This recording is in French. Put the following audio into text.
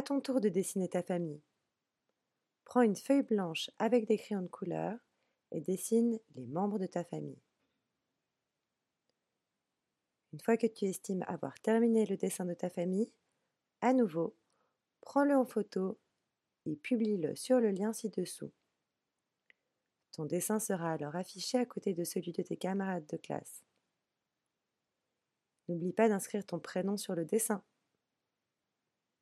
À ton tour de dessiner ta famille. Prends une feuille blanche avec des crayons de couleur et dessine les membres de ta famille. Une fois que tu estimes avoir terminé le dessin de ta famille, à nouveau, prends-le en photo et publie-le sur le lien ci-dessous. Ton dessin sera alors affiché à côté de celui de tes camarades de classe. N'oublie pas d'inscrire ton prénom sur le dessin.